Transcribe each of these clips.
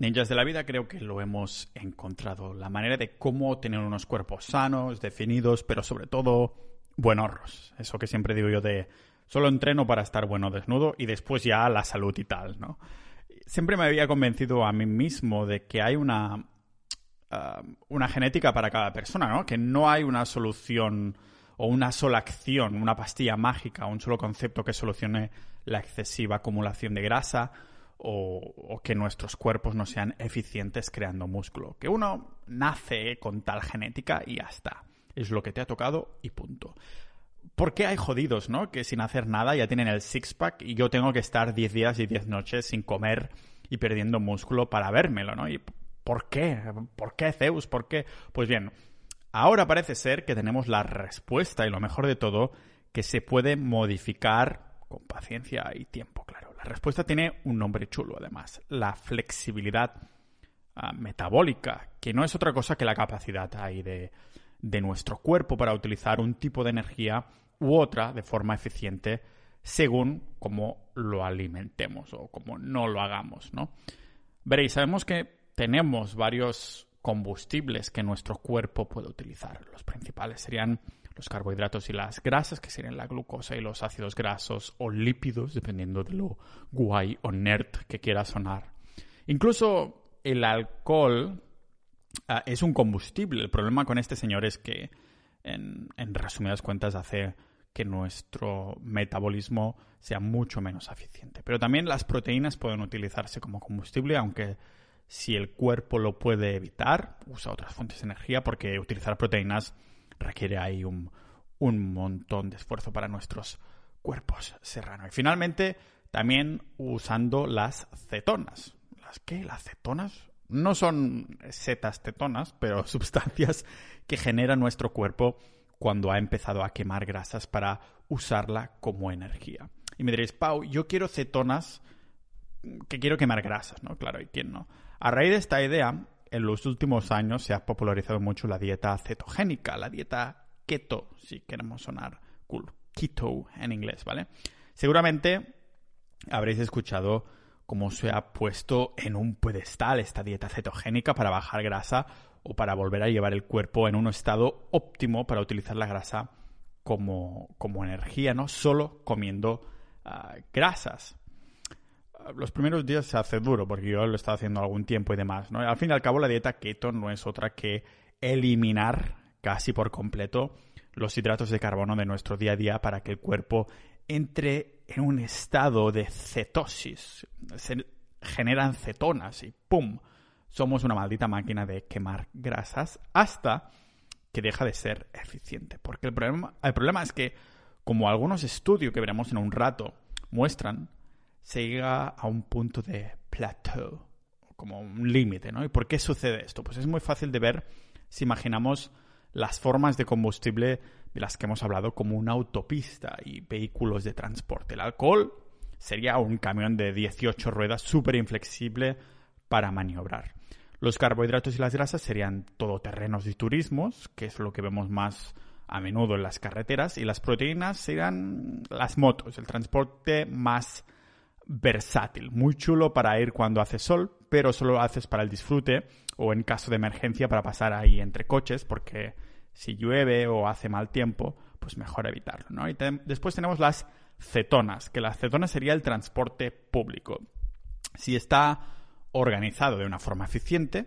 Ninjas de la vida creo que lo hemos encontrado. La manera de cómo tener unos cuerpos sanos, definidos, pero sobre todo buenorros. Eso que siempre digo yo de solo entreno para estar bueno desnudo y después ya la salud y tal, ¿no? Siempre me había convencido a mí mismo de que hay una, ah, una genética para cada persona, ¿no? Que no hay una solución o una sola acción, una pastilla mágica, un solo concepto que solucione la excesiva acumulación de grasa o, que nuestros cuerpos no sean eficientes creando músculo. Que uno nace con tal genética y ya está. Es lo que te ha tocado y punto. ¿Por qué hay jodidos, no? Que sin hacer nada ya tienen el six-pack y yo tengo que estar 10 días y 10 noches sin comer y perdiendo músculo para vérmelo, ¿no? ¿Y por qué? ¿Por qué, Zeus? ¿Por qué? Pues bien, ahora parece ser que tenemos la respuesta y lo mejor de todo, que se puede modificar con paciencia y tiempo, claro. La respuesta tiene un nombre chulo, además, la flexibilidad ah, metabólica, que no es otra cosa que la capacidad ahí de, de nuestro cuerpo para utilizar un tipo de energía u otra de forma eficiente según cómo lo alimentemos o cómo no lo hagamos, ¿no? Veréis, sabemos que tenemos varios combustibles que nuestro cuerpo puede utilizar. Los principales serían los carbohidratos y las grasas, que serían la glucosa y los ácidos grasos o lípidos, dependiendo de lo guay o nerd que quiera sonar. Incluso el alcohol ah, es un combustible. El problema con este señor es que, en, en resumidas cuentas, hace que nuestro metabolismo sea mucho menos eficiente. Pero también las proteínas pueden utilizarse como combustible, aunque si el cuerpo lo puede evitar, usa otras fuentes de energía, porque utilizar proteínas requiere ahí un, montón de esfuerzo para nuestros cuerpos serranos. Y finalmente, también usando las cetonas. ¿Las qué? ¿Las cetonas? No son setas cetonas, pero sustancias que genera nuestro cuerpo cuando ha empezado a quemar grasas para usarla como energía. Y me diréis, Pau, yo quiero cetonas que quiero quemar grasas, ¿no? Claro, ¿y quién no? A raíz de esta idea, en los últimos años se ha popularizado mucho la dieta cetogénica, la dieta keto, si queremos sonar cool. Keto en inglés, ¿vale? Seguramente habréis escuchado cómo se ha puesto en un pedestal esta dieta cetogénica para bajar grasa o para volver a llevar el cuerpo en un estado óptimo para utilizar la grasa como, como energía, no solo comiendo ah, grasas los primeros días se hace duro porque yo lo he estado haciendo algún tiempo y demás, ¿no? Al fin y al cabo la dieta keto no es otra que eliminar casi por completo los hidratos de carbono de nuestro día a día para que el cuerpo entre en un estado de cetosis. Se generan cetonas y ¡pum! Somos una maldita máquina de quemar grasas hasta que deja de ser eficiente. Porque el problema, el problema es que, como algunos estudios que veremos en un rato muestran, se llega a un punto de plateau, como un límite, ¿no? ¿Y por qué sucede esto? Pues es muy fácil de ver si imaginamos las formas de combustible de las que hemos hablado como una autopista y vehículos de transporte. El alcohol sería un camión de 18 ruedas súper inflexible para maniobrar. Los carbohidratos y las grasas serían todoterrenos y turismos, que es lo que vemos más a menudo en las carreteras, y las proteínas serían las motos, el transporte más versátil, muy chulo para ir cuando hace sol, pero solo lo haces para el disfrute o en caso de emergencia para pasar ahí entre coches, porque si llueve o hace mal tiempo, pues mejor evitarlo, ¿no? Y después tenemos las cetonas, que las cetonas sería el transporte público. Si está organizado de una forma eficiente,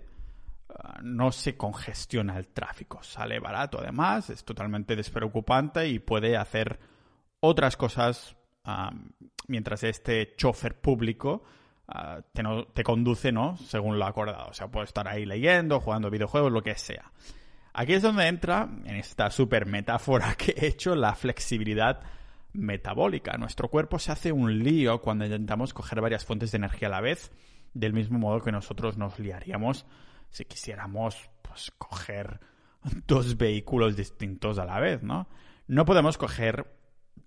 ah, no se congestiona el tráfico, sale barato además, es totalmente despreocupante y puede hacer otras cosas mientras este chofer público ah, te, conduce, ¿no? Según lo acordado. O sea, puede estar ahí leyendo, jugando videojuegos, lo que sea. Aquí es donde entra, en esta super metáfora que he hecho, la flexibilidad metabólica. Nuestro cuerpo se hace un lío cuando intentamos coger varias fuentes de energía a la vez, del mismo modo que nosotros nos liaríamos si quisiéramos pues, coger dos vehículos distintos a la vez, ¿no? No podemos coger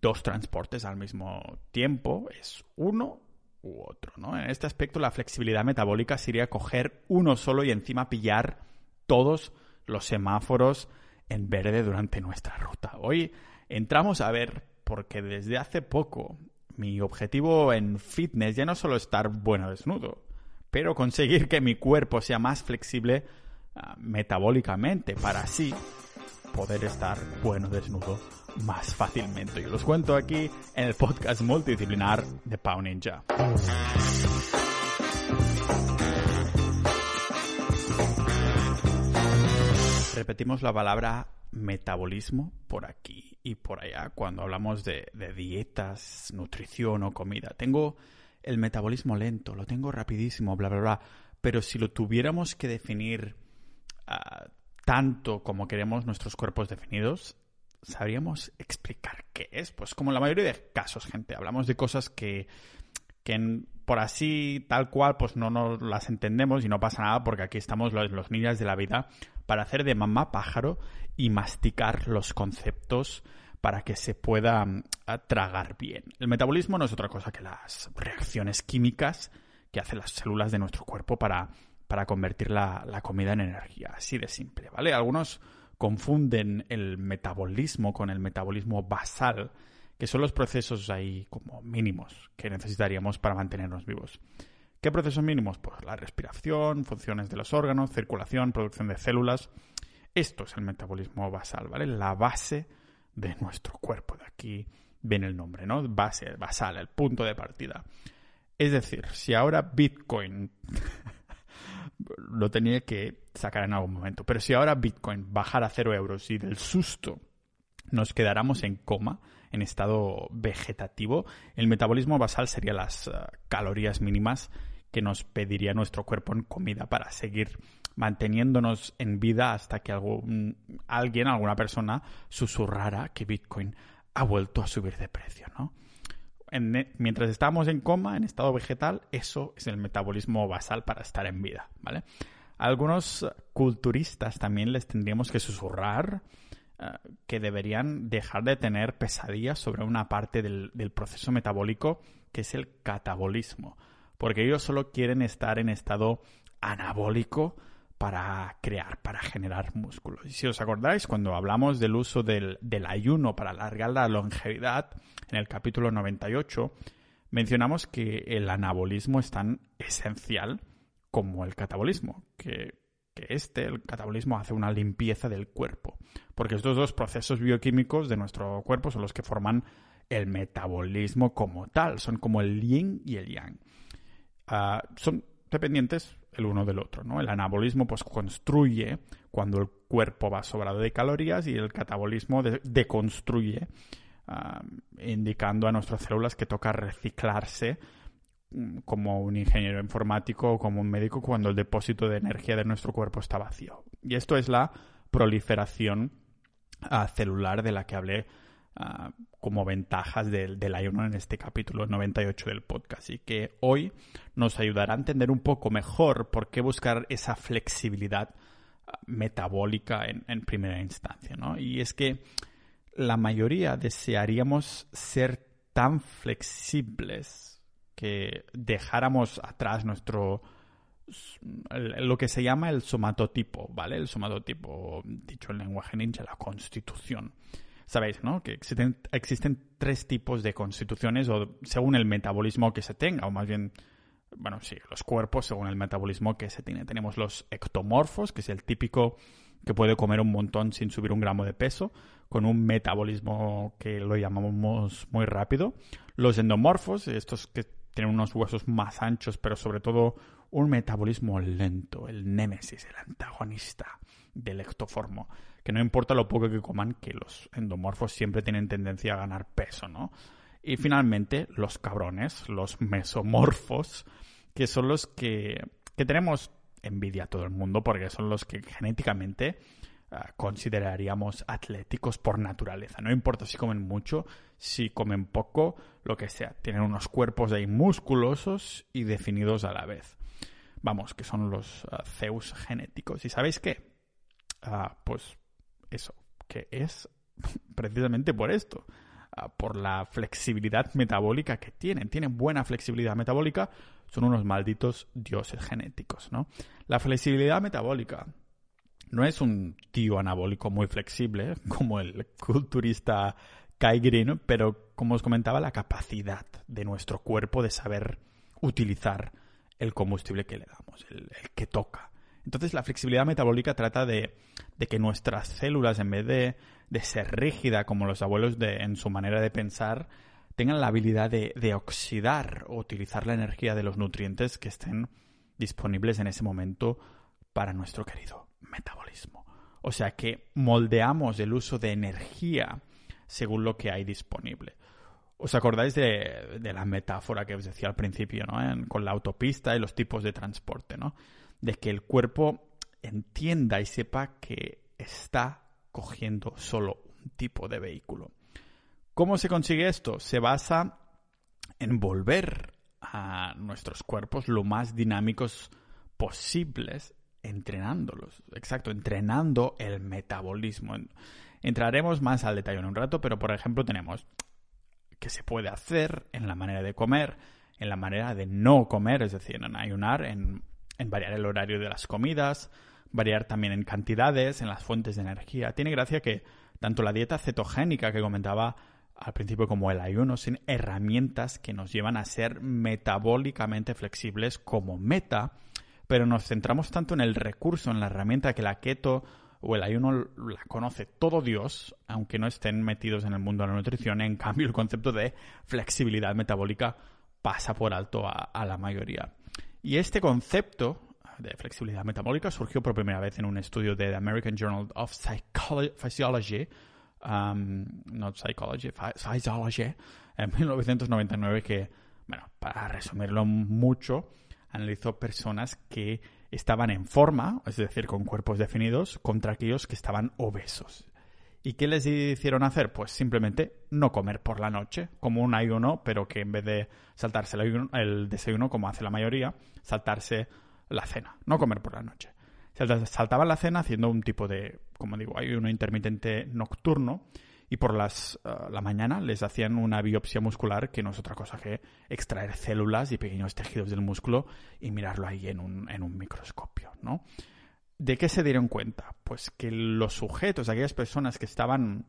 dos transportes al mismo tiempo, es uno u otro, ¿no? En este aspecto la flexibilidad metabólica sería coger uno solo y encima pillar todos los semáforos en verde durante nuestra ruta. Hoy entramos a ver, porque desde hace poco mi objetivo en fitness ya no solo estar bueno desnudo, pero conseguir que mi cuerpo sea más flexible ah, metabólicamente para así poder estar bueno desnudo más fácilmente. Yo los cuento aquí en el podcast multidisciplinar de Pau Ninja. Repetimos la palabra metabolismo por aquí y por allá cuando hablamos de, dietas, nutrición o comida. Tengo el metabolismo lento, lo tengo rapidísimo, bla, bla, bla. Pero si lo tuviéramos que definir ah, tanto como queremos nuestros cuerpos definidos, ¿sabríamos explicar qué es? Pues como en la mayoría de casos, gente, hablamos de cosas que, que por así, tal cual, pues no nos las entendemos y no pasa nada porque aquí estamos los, los niños de la vida para hacer de mamá pájaro y masticar los conceptos para que se pueda mm, tragar bien. El metabolismo no es otra cosa que las reacciones químicas que hacen las células de nuestro cuerpo para, para convertir la, la comida en energía. Así de simple, ¿vale? Algunos confunden el metabolismo con el metabolismo basal, que son los procesos ahí como mínimos que necesitaríamos para mantenernos vivos. ¿Qué procesos mínimos? Pues la respiración, funciones de los órganos, circulación, producción de células. Esto es el metabolismo basal, ¿vale? La base de nuestro cuerpo. De aquí viene el nombre, ¿no? Base, basal, el punto de partida. Es decir, si ahora Bitcoin lo tenía que sacar en algún momento, pero si ahora Bitcoin bajara a cero euros y del susto nos quedáramos en coma, en estado vegetativo, el metabolismo basal sería las eh, calorías mínimas que nos pediría nuestro cuerpo en comida para seguir manteniéndonos en vida hasta que algún, alguien, alguna persona, susurrara que Bitcoin ha vuelto a subir de precio, ¿no? Mientras estamos en coma, en estado vegetal, eso es el metabolismo basal para estar en vida, ¿vale? algunos culturistas también les tendríamos que susurrar eh, que deberían dejar de tener pesadillas sobre una parte del, proceso metabólico que es el catabolismo, porque ellos solo quieren estar en estado anabólico para crear, para generar músculos. Y si os acordáis, cuando hablamos del uso del, ayuno para alargar la longevidad, en el capítulo 98, mencionamos que el anabolismo es tan esencial como el catabolismo, que que este, el catabolismo, hace una limpieza del cuerpo. Porque estos dos procesos bioquímicos de nuestro cuerpo son los que forman el metabolismo como tal. Son como el yin y el yang. Ah, son dependientes el uno del otro, ¿no? El anabolismo pues construye cuando el cuerpo va sobrado de calorías y el catabolismo deconstruye, ah, indicando a nuestras células que toca reciclarse Mm, como un ingeniero informático o como un médico cuando el depósito de energía de nuestro cuerpo está vacío. Y esto es la proliferación ah, celular de la que hablé ah, como ventajas del, del ayuno en este capítulo 98 del podcast y que hoy nos ayudará a entender un poco mejor por qué buscar esa flexibilidad ah, metabólica en, en primera instancia. ¿no? Y es que la mayoría desearíamos ser tan flexibles que dejáramos atrás nuestro lo que se llama el somatotipo, ¿vale? El somatotipo, dicho en lenguaje ninja, la constitución. Sabéis, ¿no? Que existen, existen tres tipos de constituciones o según el metabolismo que se tenga, o más bien, bueno, sí, los cuerpos según el metabolismo que se tiene. Tenemos los ectomorfos, que es el típico que puede comer un montón sin subir un gramo de peso, con un metabolismo que lo llamamos muy rápido. Los endomorfos, estos que tienen unos huesos más anchos, pero sobre todo un metabolismo lento, el némesis, el antagonista del ectoformo, que no importa lo poco que coman, que los endomorfos siempre tienen tendencia a ganar peso, ¿no? Y finalmente, los cabrones, los mesomorfos, que son los que, que tenemos envidia a todo el mundo, porque son los que genéticamente Ah, consideraríamos atléticos por naturaleza. No importa si comen mucho, si comen poco, lo que sea. Tienen unos cuerpos ahí musculosos y definidos a la vez. Vamos, que son los uh, Zeus genéticos. ¿Y sabéis qué? Pues eso, que es precisamente por esto. por la flexibilidad metabólica que tienen. Tienen buena flexibilidad metabólica, son unos malditos dioses genéticos, ¿no? La flexibilidad metabólica no es un tío anabólico muy flexible, como el culturista Kai Green, pero como os comentaba, la capacidad de nuestro cuerpo de saber utilizar el combustible que le damos, el, que toca. Entonces la flexibilidad metabólica trata de, que nuestras células, en vez de, ser rígida como los abuelos de, en su manera de pensar, tengan la habilidad de, de oxidar o utilizar la energía de los nutrientes que estén disponibles en ese momento para nuestro querido metabolismo. O sea que moldeamos el uso de energía según lo que hay disponible. ¿Os acordáis de, la metáfora que os decía al principio, ¿no? con la autopista y los tipos de transporte, ¿no? De que el cuerpo entienda y sepa que está cogiendo solo un tipo de vehículo. ¿Cómo se consigue esto? Se basa en volver a nuestros cuerpos lo más dinámicos posibles entrenándolos. Exacto, entrenando el metabolismo. Entraremos más al detalle en un rato, pero por ejemplo tenemos que se puede hacer en la manera de comer, en la manera de no comer, es decir, en ayunar, en, en variar el horario de las comidas, variar también en cantidades, en las fuentes de energía. Tiene gracia que tanto la dieta cetogénica que comentaba al principio como el ayuno son herramientas que nos llevan a ser metabólicamente flexibles como meta pero nos centramos tanto en el recurso, en la herramienta que la keto o el ayuno la conoce todo Dios, aunque no estén metidos en el mundo de la nutrición. En cambio, el concepto de flexibilidad metabólica pasa por alto a, la mayoría. Y este concepto de flexibilidad metabólica surgió por primera vez en un estudio de The American Journal of Physiology, um, not Psychology, Physiology, en 1999 que, bueno, para resumirlo mucho, analizó personas que estaban en forma, es decir, con cuerpos definidos, contra aquellos que estaban obesos. ¿Y qué les hicieron hacer? Pues simplemente no comer por la noche, como un ayuno, pero que en vez de saltarse el, desayuno, como hace la mayoría, saltarse la cena, no comer por la noche. Saltaban la cena haciendo un tipo de, como digo, ayuno intermitente nocturno y por las, eh, la mañana les hacían una biopsia muscular que no es otra cosa que extraer células y pequeños tejidos del músculo y mirarlo ahí en un, en un microscopio, ¿no? ¿De qué se dieron cuenta? Pues que los sujetos, aquellas personas que estaban,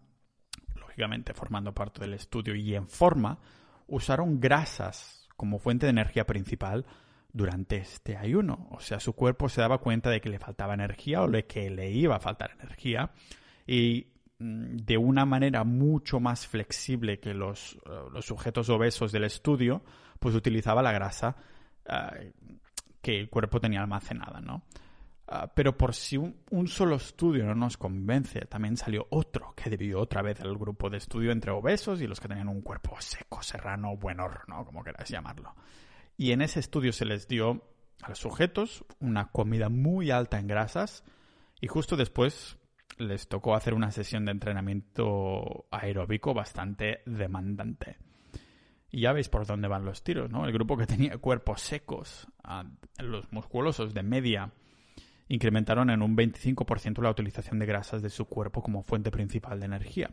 lógicamente, formando parte del estudio y en forma, usaron grasas como fuente de energía principal durante este ayuno. O sea, su cuerpo se daba cuenta de que le faltaba energía o de que le iba a faltar energía y Mm, de una manera mucho más flexible que los, eh, sujetos obesos del estudio, pues utilizaba la grasa eh, que el cuerpo tenía almacenada, ¿no? Ah, pero por si un, solo estudio no nos convence, también salió otro que dividió otra vez el grupo de estudio entre obesos y los que tenían un cuerpo seco, serrano, buenor, ¿no? Como queráis llamarlo. Y en ese estudio se les dio a los sujetos una comida muy alta en grasas y justo después les tocó hacer una sesión de entrenamiento aeróbico bastante demandante. Y ya veis por dónde van los tiros, ¿no? El grupo que tenía cuerpos secos, los musculosos de media, incrementaron en un 25% la utilización de grasas de su cuerpo como fuente principal de energía.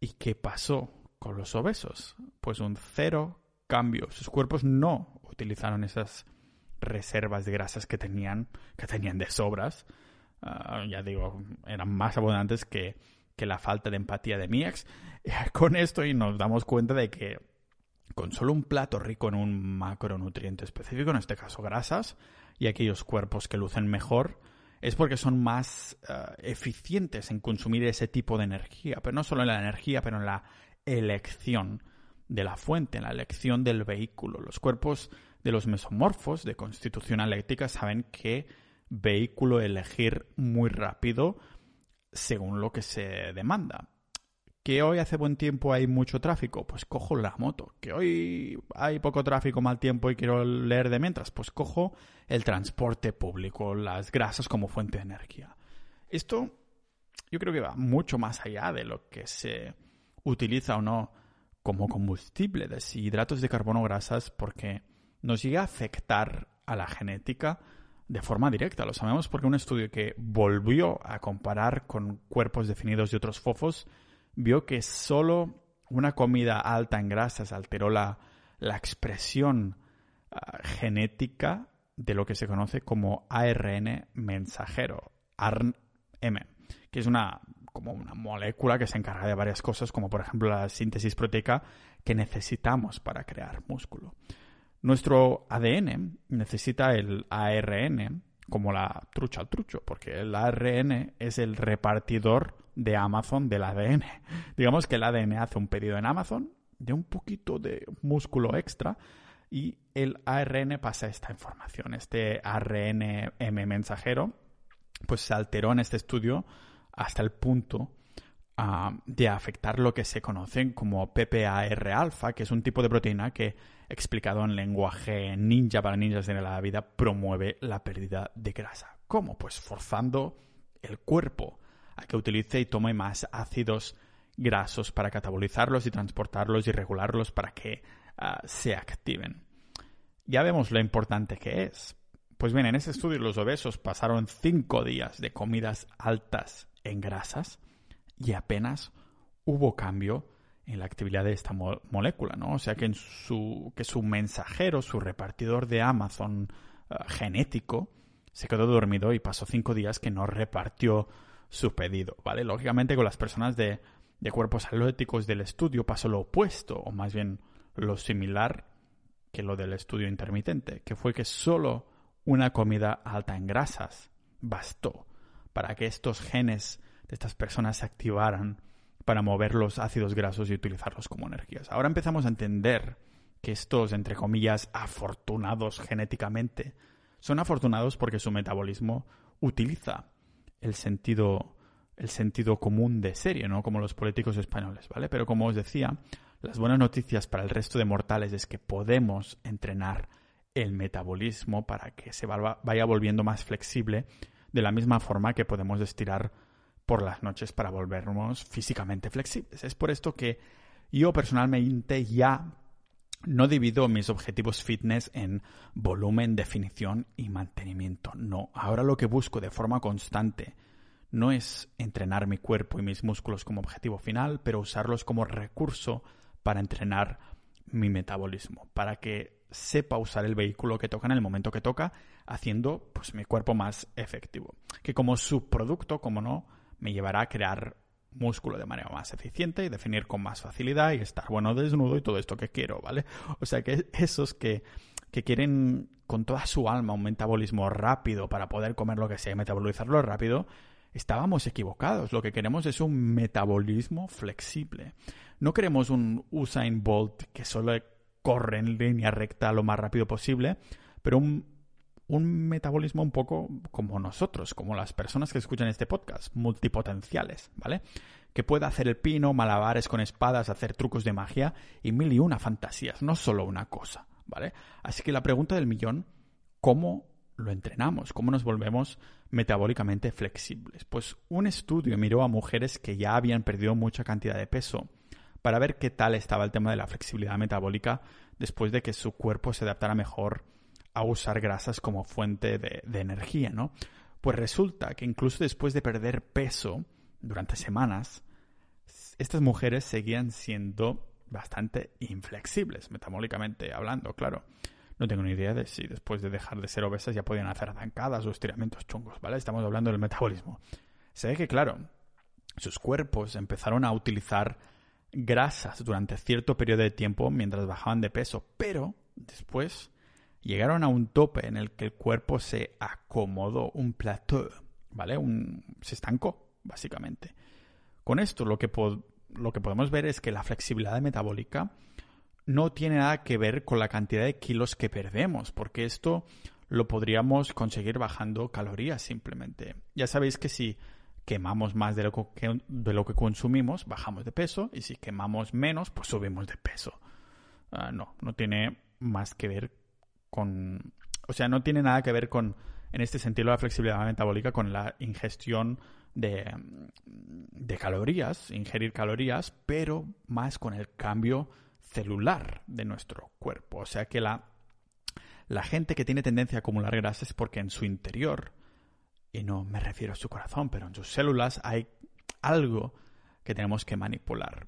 ¿Y qué pasó con los obesos? Pues un cero cambio. Sus cuerpos no utilizaron esas reservas de grasas que tenían, que tenían de sobras, Ah, ya digo, eran más abundantes que, que la falta de empatía de mi ex. Con esto y nos damos cuenta de que con solo un plato rico en un macronutriente específico, en este caso grasas, y aquellos cuerpos que lucen mejor, es porque son más ah, eficientes en consumir ese tipo de energía, pero no solo en la energía, pero en la elección de la fuente, en la elección del vehículo. Los cuerpos de los mesomorfos de constitución eléctrica saben que vehículo elegir muy rápido según lo que se demanda. Que hoy hace buen tiempo hay mucho tráfico, pues cojo la moto. Que hoy hay poco tráfico, mal tiempo y quiero leer de mientras, pues cojo el transporte público, las grasas como fuente de energía. Esto yo creo que va mucho más allá de lo que se utiliza o no como combustible de hidratos de carbono grasas porque nos llega a afectar a la genética de forma directa. Lo sabemos porque un estudio que volvió a comparar con cuerpos definidos de otros fofos vio que solo una comida alta en grasas alteró la, expresión ah, genética de lo que se conoce como ARN mensajero, ARN, que es una, como una molécula que se encarga de varias cosas, como por ejemplo la síntesis proteica que necesitamos para crear músculo. Nuestro ADN necesita el ARN como la trucha al trucho, porque el ARN es el repartidor de Amazon del ADN. Digamos que el ADN hace un pedido en Amazon de un poquito de músculo extra y el ARN pasa esta información. Este ARN M mensajero pues se alteró en este estudio hasta el punto ah, de afectar lo que se conocen como PPAR alfa, que es un tipo de proteína que, explicado en lenguaje ninja para ninjas de la vida, promueve la pérdida de grasa. ¿Cómo? Pues forzando el cuerpo a que utilice y tome más ácidos grasos para catabolizarlos y transportarlos y regularlos para que ah, se activen. Ya vemos lo importante que es. Pues bien, en ese estudio los obesos pasaron cinco días de comidas altas en grasas y apenas hubo cambio en la actividad de esta molécula, ¿no? O sea que, su, que su mensajero, su repartidor de Amazon ah, genético, se quedó dormido y pasó cinco días que no repartió su pedido, ¿vale? Lógicamente con las personas de, de cuerpos atléticos del estudio pasó lo opuesto, o más bien lo similar que lo del estudio intermitente, que fue que solo una comida alta en grasas bastó para que estos genes de estas personas se activaran para mover los ácidos grasos y utilizarlos como energías. Ahora empezamos a entender que estos, entre comillas, afortunados genéticamente, son afortunados porque su metabolismo utiliza el sentido, el sentido común de serie, ¿no? Como los políticos españoles, ¿vale? Pero como os decía, las buenas noticias para el resto de mortales es que podemos entrenar el metabolismo para que se vaya volviendo más flexible de la misma forma que podemos estirar por las noches para volvernos físicamente flexibles. Es por esto que yo personalmente ya no divido mis objetivos fitness en volumen, definición y mantenimiento. No, ahora lo que busco de forma constante no es entrenar mi cuerpo y mis músculos como objetivo final, pero usarlos como recurso para entrenar mi metabolismo, para que sepa usar el vehículo que toca en el momento que toca, haciendo pues mi cuerpo más efectivo. Que como subproducto, como no, me llevará a crear músculo de manera más eficiente y definir con más facilidad y estar bueno desnudo y todo esto que quiero, ¿vale? O sea que esos que, que quieren con toda su alma un metabolismo rápido para poder comer lo que sea y metabolizarlo rápido, estábamos equivocados. Lo que queremos es un metabolismo flexible. No queremos un Usain Bolt que solo corre en línea recta lo más rápido posible, pero un, un metabolismo un poco como nosotros, como las personas que escuchan este podcast, multipotenciales, ¿vale? Que pueda hacer el pino, malabares con espadas, hacer trucos de magia y mil y una fantasías, no solo una cosa, ¿vale? Así que la pregunta del millón, ¿cómo lo entrenamos? ¿Cómo nos volvemos metabólicamente flexibles? Pues un estudio miró a mujeres que ya habían perdido mucha cantidad de peso para ver qué tal estaba el tema de la flexibilidad metabólica después de que su cuerpo se adaptara mejor a usar grasas como fuente de, energía, ¿no? Pues resulta que incluso después de perder peso durante semanas, estas mujeres seguían siendo bastante inflexibles, metabólicamente hablando, claro. No tengo ni idea de si después de dejar de ser obesas ya podían hacer zancadas o estiramientos chungos, ¿vale? Estamos hablando del metabolismo. Se ve que, claro, sus cuerpos empezaron a utilizar grasas durante cierto periodo de tiempo mientras bajaban de peso, pero después llegaron a un tope en el que el cuerpo se acomodó, un plateau, ¿vale? Un, se estancó, básicamente. Con esto lo que, lo que podemos ver es que la flexibilidad metabólica no tiene nada que ver con la cantidad de kilos que perdemos, porque esto lo podríamos conseguir bajando calorías simplemente. Ya sabéis que si quemamos más de lo que, de lo que consumimos, bajamos de peso, y si quemamos menos, pues subimos de peso. Ah, no, no tiene más que ver con... O sea, no tiene nada que ver con, en este sentido, la flexibilidad metabólica con la ingestión de, de calorías, ingerir calorías, pero más con el cambio celular de nuestro cuerpo. O sea que la, la gente que tiene tendencia a acumular grasas es porque en su interior, y no me refiero a su corazón, pero en sus células hay algo que tenemos que manipular,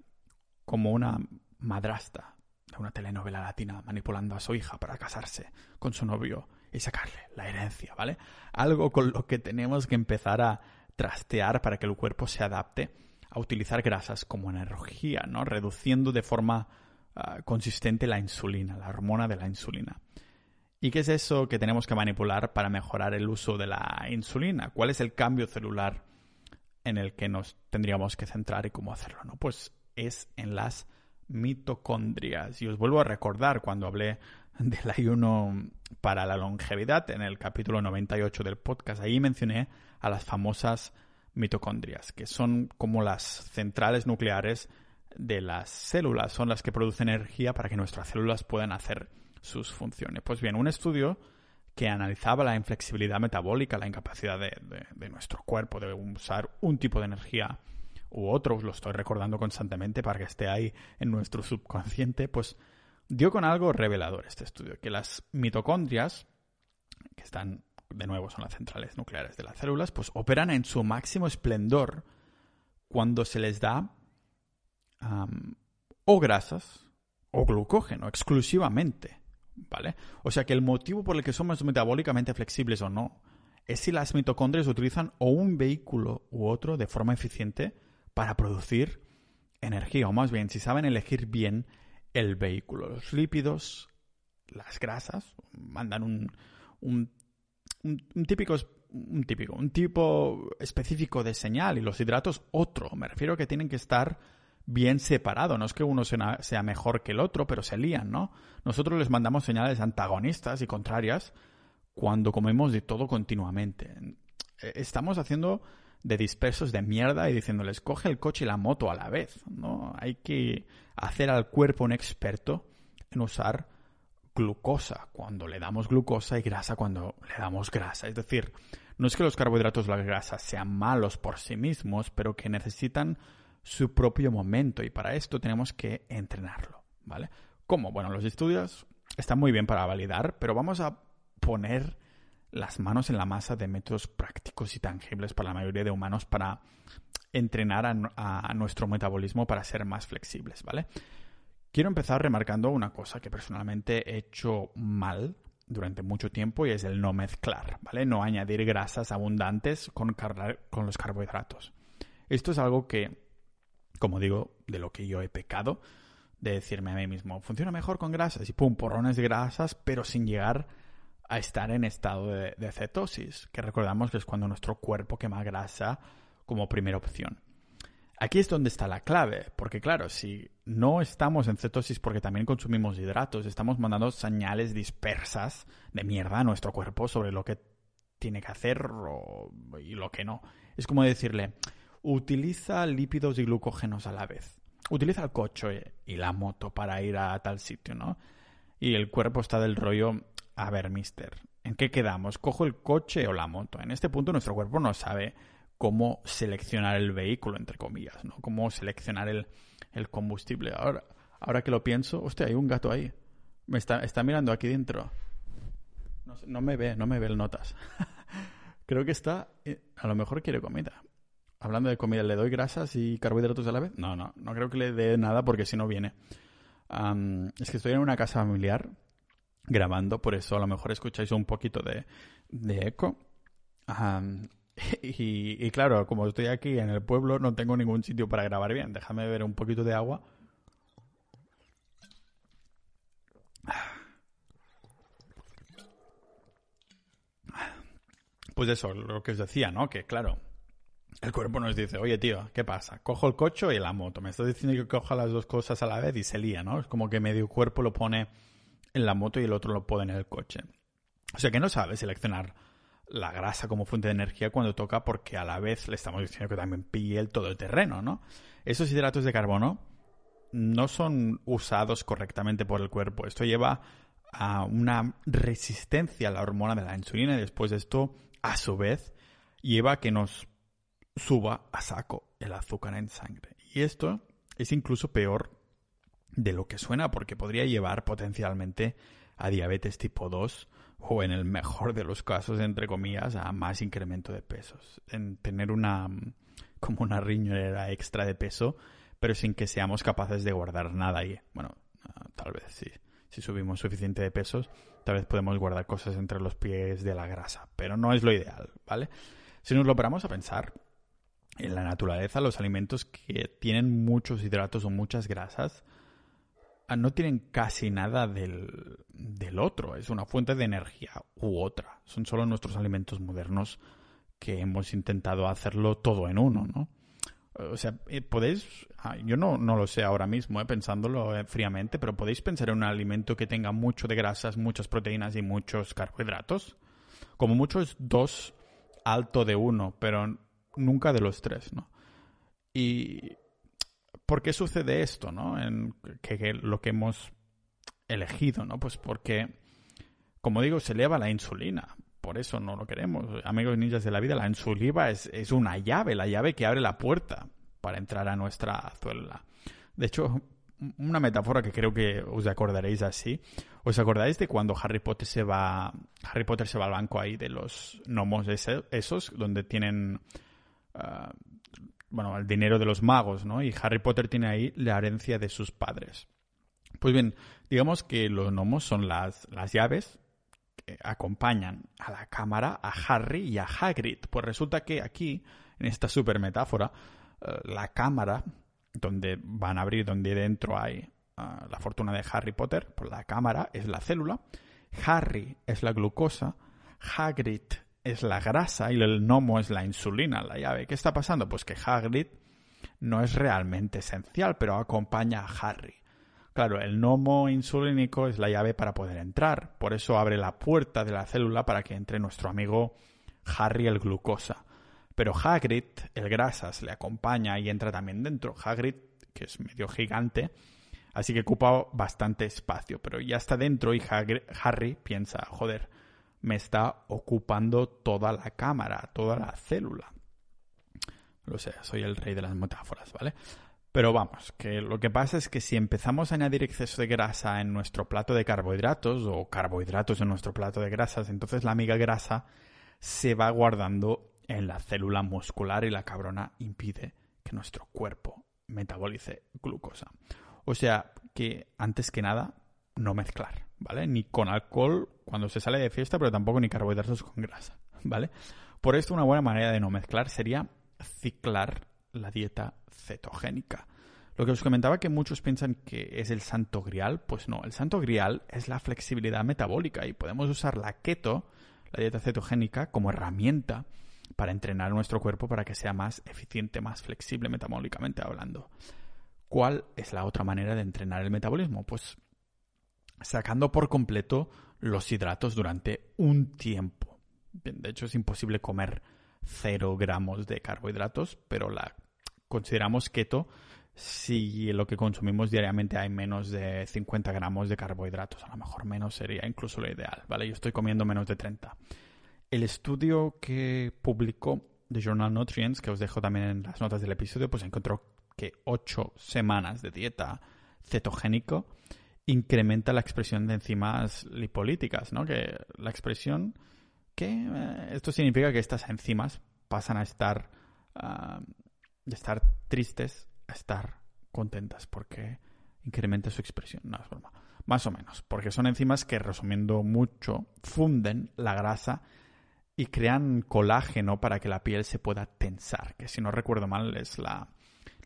como una madrasta una telenovela latina manipulando a su hija para casarse con su novio y sacarle la herencia, ¿vale? Algo con lo que tenemos que empezar a trastear para que el cuerpo se adapte a utilizar grasas como energía, ¿no? Reduciendo de forma ah, consistente la insulina, la hormona de la insulina. ¿Y qué es eso que tenemos que manipular para mejorar el uso de la insulina? ¿Cuál es el cambio celular en el que nos tendríamos que centrar y cómo hacerlo? ¿no? Pues es en las mitocondrias. Y os vuelvo a recordar cuando hablé del ayuno para la longevidad en el capítulo 98 del podcast. Ahí mencioné a las famosas mitocondrias, que son como las centrales nucleares de las células, son las que producen energía para que nuestras células puedan hacer sus funciones. Pues bien, un estudio que analizaba la inflexibilidad metabólica, la incapacidad de, nuestro cuerpo de usar un tipo de energía u otro, lo estoy recordando constantemente para que esté ahí en nuestro subconsciente, pues dio con algo revelador este estudio, que las mitocondrias, que están, de nuevo, son las centrales nucleares de las células, pues operan en su máximo esplendor cuando se les da o grasas o glucógeno exclusivamente. ¿vale? O sea que el motivo por el que somos metabólicamente flexibles o no es si las mitocondrias utilizan o un vehículo u otro de forma eficiente para producir energía, o más bien si saben elegir bien el vehículo. Los lípidos, las grasas, mandan un, un, un, típico un típico, un tipo específico de señal y los hidratos otro. Me refiero a que tienen que estar bien separado. No es que uno sea mejor que el otro, pero se lían, ¿no? Nosotros les mandamos señales antagonistas y contrarias cuando comemos de todo continuamente. Estamos haciendo de dispersos de mierda y diciéndoles coge el coche y la moto a la vez, ¿no? Hay que hacer al cuerpo un experto en usar glucosa cuando le damos glucosa y grasa cuando le damos grasa. Es decir, no es que los carbohidratos o las grasas sean malos por sí mismos, pero que necesitan su propio momento y para esto tenemos que entrenarlo, ¿vale? ¿Cómo? Bueno, los estudios están muy bien para validar, pero vamos a poner las manos en la masa de métodos prácticos y tangibles para la mayoría de humanos para entrenar a, nuestro metabolismo para ser más flexibles, ¿vale? Quiero empezar remarcando una cosa que personalmente he hecho mal durante mucho tiempo y es el no mezclar, ¿vale? No añadir grasas abundantes con, con los carbohidratos. Esto es algo que como digo, de lo que yo he pecado, de decirme a mí mismo, funciona mejor con grasas y pum, porrones de grasas, pero sin llegar a estar en estado de, cetosis, que recordamos que es cuando nuestro cuerpo quema grasa como primera opción. Aquí es donde está la clave, porque claro, si no estamos en cetosis porque también consumimos hidratos, estamos mandando señales dispersas de mierda a nuestro cuerpo sobre lo que tiene que hacer y lo que no. Es como decirle, utiliza lípidos y glucógenos a la vez. Utiliza el coche y la moto para ir a tal sitio, ¿no? Y el cuerpo está del rollo, a ver, mister, ¿en qué quedamos? ¿Cojo el coche o la moto? En este punto nuestro cuerpo no sabe cómo seleccionar el vehículo, entre comillas, ¿no? Cómo seleccionar el, combustible. Ahora, ahora que lo pienso, hostia, hay un gato ahí. Me está, está mirando aquí dentro. No, no me ve, no me ve el notas. Creo que está... Eh, a lo mejor quiere comida hablando de comida, ¿le doy grasas y carbohidratos a la vez? No, no, no creo que le dé nada porque si no viene. es que estoy en una casa familiar grabando, por eso a lo mejor escucháis un poquito de, eco. y, y, claro, como estoy aquí en el pueblo, no tengo ningún sitio para grabar bien. Déjame beber un poquito de agua. Pues eso, lo que os decía, ¿no? Que claro, el cuerpo nos dice, oye tío, ¿qué pasa? Cojo el coche y la moto. Me estás diciendo que coja las dos cosas a la vez y se lía, ¿no? Es como que medio cuerpo lo pone en la moto y el otro lo pone en el coche. O sea que no sabe seleccionar la grasa como fuente de energía cuando toca porque a la vez le estamos diciendo que también pille el todo el terreno, ¿no? Esos hidratos de carbono no son usados correctamente por el cuerpo. Esto lleva a una resistencia a la hormona de la insulina y después de esto, a su vez, lleva a que nos suba a saco el azúcar en sangre. Y esto es incluso peor de lo que suena porque podría llevar potencialmente a diabetes tipo 2 o en el mejor de los casos, entre comillas, a más incremento de pesos. En tener una como una riñonera extra de peso, pero sin que seamos capaces de guardar nada ahí. Bueno, ah, tal vez sí. Si subimos suficiente de pesos, tal vez podemos guardar cosas entre los pies de la grasa, pero no es lo ideal, ¿vale? Si nos lo paramos a pensar, en la naturaleza los alimentos que tienen muchos hidratos o muchas grasas no tienen casi nada del, del otro. Es una fuente de energía u otra. Son solo nuestros alimentos modernos que hemos intentado hacerlo todo en uno, ¿no? O sea, eh, podéis, ah, yo no, no lo sé ahora mismo, eh, pensándolo eh, fríamente, pero podéis pensar en un alimento que tenga mucho de grasas, muchas proteínas y muchos carbohidratos. Como mucho es dos alto de uno, pero nunca de los tres, ¿no? Y ¿por qué sucede esto, no? Que, lo que hemos elegido, ¿no? Pues porque, como digo, se eleva la insulina. Por eso no lo queremos. Amigos ninjas de la vida, la insulina es, es una llave, la llave que abre la puerta para entrar a nuestra célula. De hecho, una metáfora que creo que os acordaréis así. ¿Os acordáis de cuando Harry Potter se va Harry Potter se va al banco ahí de los gnomos esos donde tienen ah, bueno, el dinero de los magos, ¿no? Y Harry Potter tiene ahí la herencia de sus padres. Pues bien, digamos que los gnomos son las, las llaves que acompañan a la cámara a Harry y a Hagrid. Pues resulta que aquí, en esta super metáfora, eh, la cámara donde van a abrir, donde dentro hay ah, la fortuna de Harry Potter, pues la cámara es la célula, Harry es la glucosa, Hagrid es la grasa y el gnomo es la insulina, la llave. ¿Qué está pasando? Pues que Hagrid no es realmente esencial, pero acompaña a Harry. Claro, el gnomo insulínico es la llave para poder entrar, por eso abre la puerta de la célula para que entre nuestro amigo Harry el glucosa. Pero Hagrid, el grasas, le acompaña y entra también dentro. Hagrid, que es medio gigante, así que ocupa bastante espacio, pero ya está dentro y Harry piensa, joder, me está ocupando toda la cámara, toda la célula. Lo sé, soy el rey de las metáforas, ¿vale? Pero vamos, que lo que pasa es que si empezamos a añadir exceso de grasa en nuestro plato de carbohidratos o carbohidratos en nuestro plato de grasas, entonces la amiga grasa se va guardando en la célula muscular y la cabrona impide que nuestro cuerpo metabolice glucosa. O sea que antes que nada, no mezclar, ¿vale? Ni con alcohol cuando se sale de fiesta, pero tampoco ni carbohidratos con grasa, ¿vale? Por esto una buena manera de no mezclar sería ciclar la dieta cetogénica. Lo que os comentaba que muchos piensan que es el santo grial, pues no, el santo grial es la flexibilidad metabólica y podemos usar la keto, la dieta cetogénica, como herramienta para entrenar nuestro cuerpo para que sea más eficiente, más flexible metabólicamente hablando. ¿Cuál es la otra manera de entrenar el metabolismo? Pues sacando por completo los hidratos durante un tiempo. de hecho, es imposible comer cero gramos de carbohidratos, pero la consideramos keto si lo que consumimos diariamente hay menos de 50 gramos de carbohidratos. A lo mejor menos sería incluso lo ideal, ¿vale? Yo estoy comiendo menos de 30. El estudio que publicó The Journal Nutrients, que os dejo también en las notas del episodio, pues encontró que 8 semanas de dieta cetogénico incrementa la expresión de enzimas lipolíticas, ¿no? Que la expresión que eh, esto significa que estas enzimas pasan a estar ah, de estar tristes a estar contentas porque incrementa su expresión. No es. Más o menos, porque son enzimas que, resumiendo mucho, funden la grasa y crean colágeno para que la piel se pueda tensar, que si no recuerdo mal es la,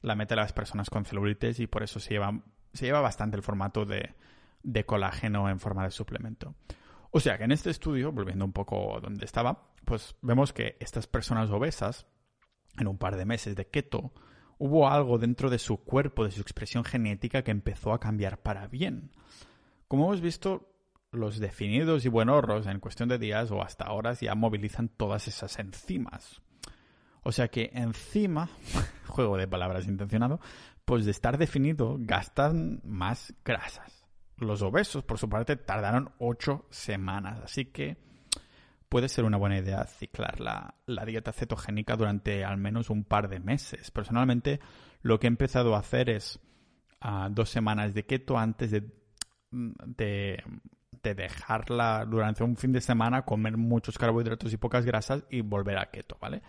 la meta de las personas con celulitis y por eso se lleva se lleva bastante el formato de, de colágeno en forma de suplemento. O sea que en este estudio, volviendo un poco donde estaba, pues vemos que estas personas obesas, en un par de meses de keto, hubo algo dentro de su cuerpo, de su expresión genética, que empezó a cambiar para bien. Como hemos visto, los definidos y buenorros en cuestión de días o hasta horas ya movilizan todas esas enzimas. O sea que encima, juego de palabras intencionado, pues de estar definido gastan más grasas. Los obesos, por su parte, tardaron ocho semanas, así que puede ser una buena idea ciclar la, dieta cetogénica durante al menos un par de meses. Personalmente, lo que he empezado a hacer es ah, dos semanas de keto antes de, de, de, dejarla durante un fin de semana, comer muchos carbohidratos y pocas grasas y volver a keto, ¿vale?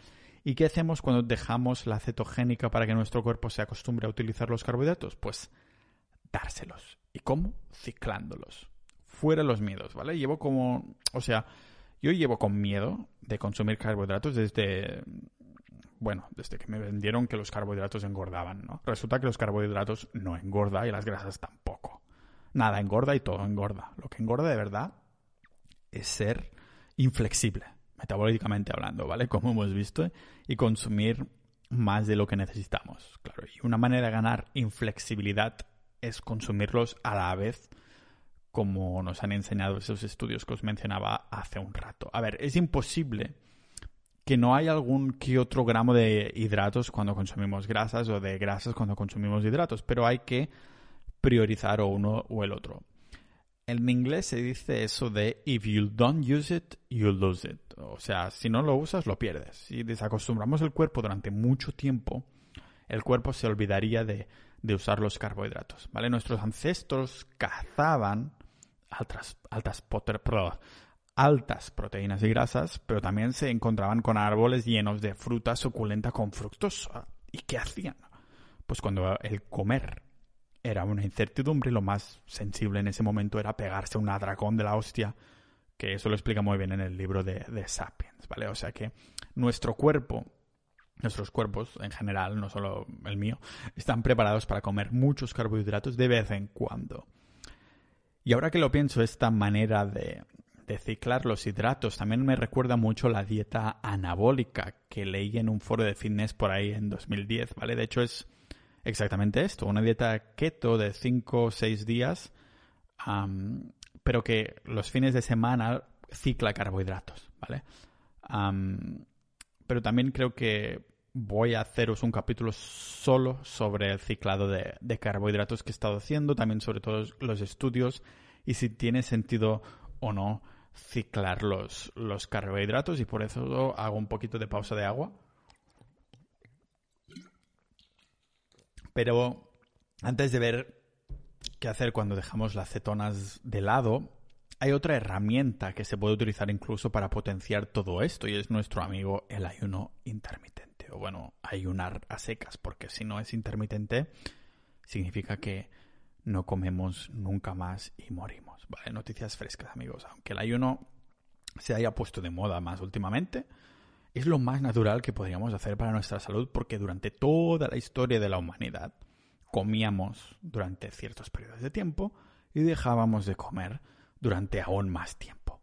¿Y qué hacemos cuando dejamos la cetogénica para que nuestro cuerpo se acostumbre a utilizar los carbohidratos? Pues dárselos. ¿Y cómo? Ciclándolos. Fuera los miedos, ¿vale? Llevo como, o sea, yo llevo con miedo de consumir carbohidratos desde, bueno, desde que me vendieron que los carbohidratos engordaban, ¿no? Resulta que los carbohidratos no engordan y las grasas tampoco. nada engorda y todo engorda. Lo que engorda de verdad es ser inflexible, metabólicamente hablando, ¿vale? Como hemos visto, y consumir más de lo que necesitamos. Claro, y una manera de ganar inflexibilidad es consumirlos a la vez como nos han enseñado esos estudios que os mencionaba hace un rato. A ver, es imposible que no haya algún que otro gramo de hidratos cuando consumimos grasas o de grasas cuando consumimos hidratos, pero hay que priorizar o uno o el otro. En inglés se dice eso de if you don't use it, you lose it. O sea, si no lo usas, lo pierdes. Si desacostumbramos el cuerpo durante mucho tiempo, el cuerpo se olvidaría de, usar los carbohidratos. ¿vale? Nuestros ancestros cazaban altas, altas, altas proteínas y grasas, pero también se encontraban con árboles llenos de fruta suculenta con fructosa. ¿Y qué hacían? Pues cuando el comer era una incertidumbre, lo más sensible en ese momento era pegarse un atracón de la hostia, que eso lo explica muy bien en el libro de, de Sapiens, ¿vale? O sea que nuestro cuerpo, nuestros cuerpos en general, no solo el mío, están preparados para comer muchos carbohidratos de vez en cuando. Y ahora que lo pienso, esta manera de, de ciclar los hidratos también me recuerda mucho la dieta anabólica que leí en un foro de fitness por ahí en 2010, ¿vale? De hecho es exactamente esto, una dieta keto de 5 o 6 días, pero que los fines de semana cicla carbohidratos, ¿vale? pero también creo que voy a haceros un capítulo solo sobre el ciclado de, de, carbohidratos que he estado haciendo, también sobre todos los estudios y si tiene sentido o no ciclar los, los carbohidratos y por eso hago un poquito de pausa de agua Pero antes de ver qué hacer cuando dejamos las cetonas de lado, hay otra herramienta que se puede utilizar incluso para potenciar todo esto y es nuestro amigo el ayuno intermitente. O bueno, ayunar a secas, porque si no es intermitente, significa que no comemos nunca más y morimos. Vale, noticias frescas, amigos. Aunque el ayuno se haya puesto de moda más últimamente, es lo más natural que podríamos hacer para nuestra salud porque durante toda la historia de la humanidad comíamos durante ciertos periodos de tiempo y dejábamos de comer durante aún más tiempo.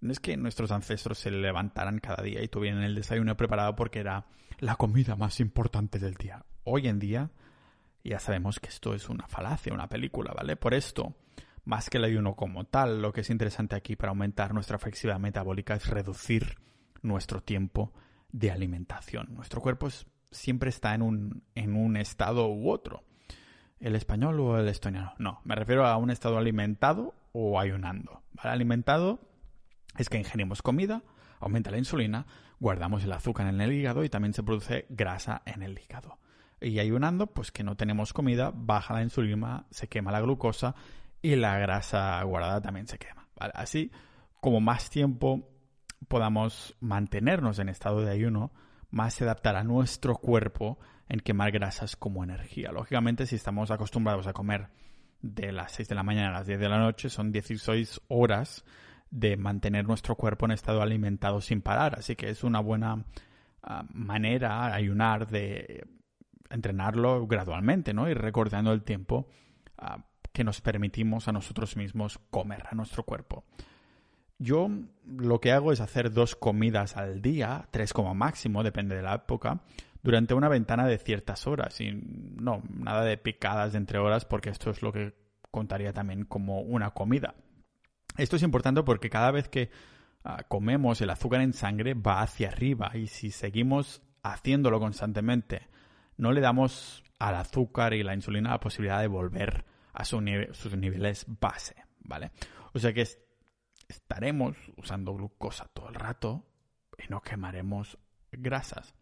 No es que nuestros ancestros se levantaran cada día y tuvieran el desayuno preparado porque era la comida más importante del día. Hoy en día ya sabemos que esto es una falacia, una película, ¿vale? Por esto, más que el ayuno como tal, lo que es interesante aquí para aumentar nuestra flexibilidad metabólica es reducir nuestro tiempo de alimentación. Nuestro cuerpo siempre está en un, en un estado u otro. ¿El español o el estoniano? No, me refiero a un estado alimentado o ayunando. Alimentado es que ingerimos comida, aumenta la insulina, guardamos el azúcar en el hígado y también se produce grasa en el hígado. Y ayunando, pues que no tenemos comida, baja la insulina, se quema la glucosa y la grasa guardada también se quema. Así como más tiempo podamos mantenernos en estado de ayuno, más se adaptará nuestro cuerpo en quemar grasas como energía. Lógicamente, si estamos acostumbrados a comer de las 6 de la mañana a las 10 de la noche, son 16 horas de mantener nuestro cuerpo en estado alimentado sin parar. Así que es una buena ah, manera, ayunar, de entrenarlo gradualmente, ¿no? Y recordando el tiempo ah, que nos permitimos a nosotros mismos comer a nuestro cuerpo. Yo lo que hago es hacer dos comidas al día, tres como máximo, depende de la época, durante una ventana de ciertas horas. Y no, nada de picadas de entre horas, porque esto es lo que contaría también como una comida. Esto es importante porque cada vez que ah, comemos el azúcar en sangre va hacia arriba y si seguimos haciéndolo constantemente, no le damos al azúcar y la insulina la posibilidad de volver a sus niveles base, ¿vale? O sea que estaremos usando glucosa todo el rato y no quemaremos grasas.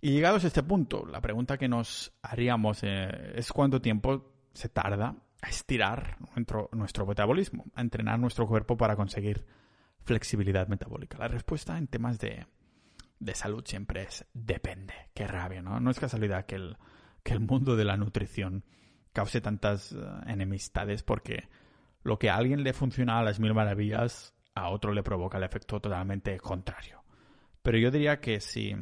Y llegados a este punto, la pregunta que nos haríamos eh, es cuánto tiempo se tarda a estirar nuestro, metabolismo, a entrenar nuestro cuerpo para conseguir flexibilidad metabólica. La respuesta en temas de, de salud siempre es depende. Qué rabia, ¿no? No es casualidad que el, que el mundo de la nutrición cause tantas eh, enemistades porque lo que a alguien le funciona a las mil maravillas, a otro le provoca el efecto totalmente contrario. Pero yo diría que si,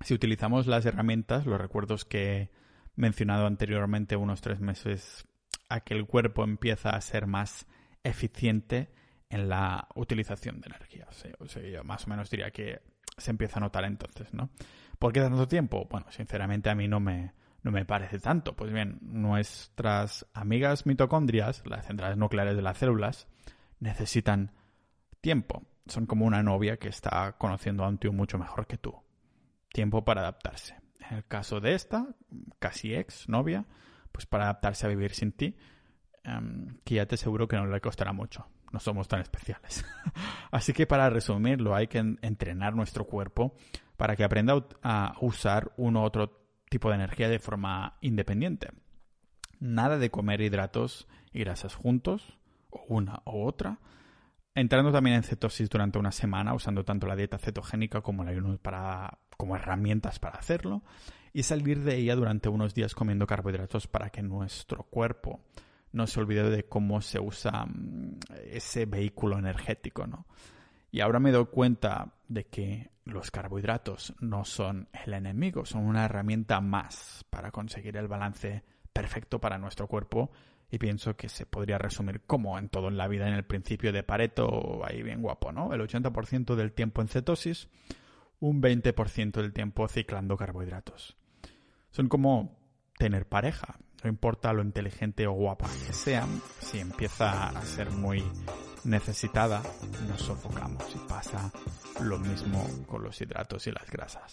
si utilizamos las herramientas, los recuerdos que he mencionado anteriormente unos tres meses a que el cuerpo empieza a ser más eficiente en la utilización de energía. O sea, yo más o menos diría que se empieza a notar entonces, ¿no? ¿Por qué tanto tiempo? Bueno, sinceramente a mí no me, no me parece tanto. Pues bien, nuestras amigas mitocondrias, las centrales nucleares de las células, necesitan tiempo. Son como una novia que está conociendo a un tío mucho mejor que tú. Tiempo para adaptarse. En el caso de esta, casi ex novia, pues para adaptarse a vivir sin ti, em, que ya te aseguro que no le costará mucho. No somos tan especiales. Así que para resumirlo, hay que entrenar nuestro cuerpo para que aprenda a usar uno u otro tipo de energía de forma independiente. Nada de comer hidratos y grasas juntos, o una o otra. Entrando también en cetosis durante una semana, usando tanto la dieta cetogénica como el ayuno para, como herramientas para hacerlo. Y salir de ella durante unos días comiendo carbohidratos para que nuestro cuerpo no se olvide de cómo se usa mm, ese vehículo energético, ¿no? Y ahora me doy cuenta de que los carbohidratos no son el enemigo, son una herramienta más para conseguir el balance perfecto para nuestro cuerpo y pienso que se podría resumir como en todo en la vida en el principio de Pareto, ahí bien guapo, ¿no? El 80% del tiempo en cetosis, un 20% del tiempo ciclando carbohidratos. Son como tener pareja, no importa lo inteligente o guapa que sea, si empieza a ser muy necesitada, nos sofocamos y pasa lo mismo con los hidratos y las grasas.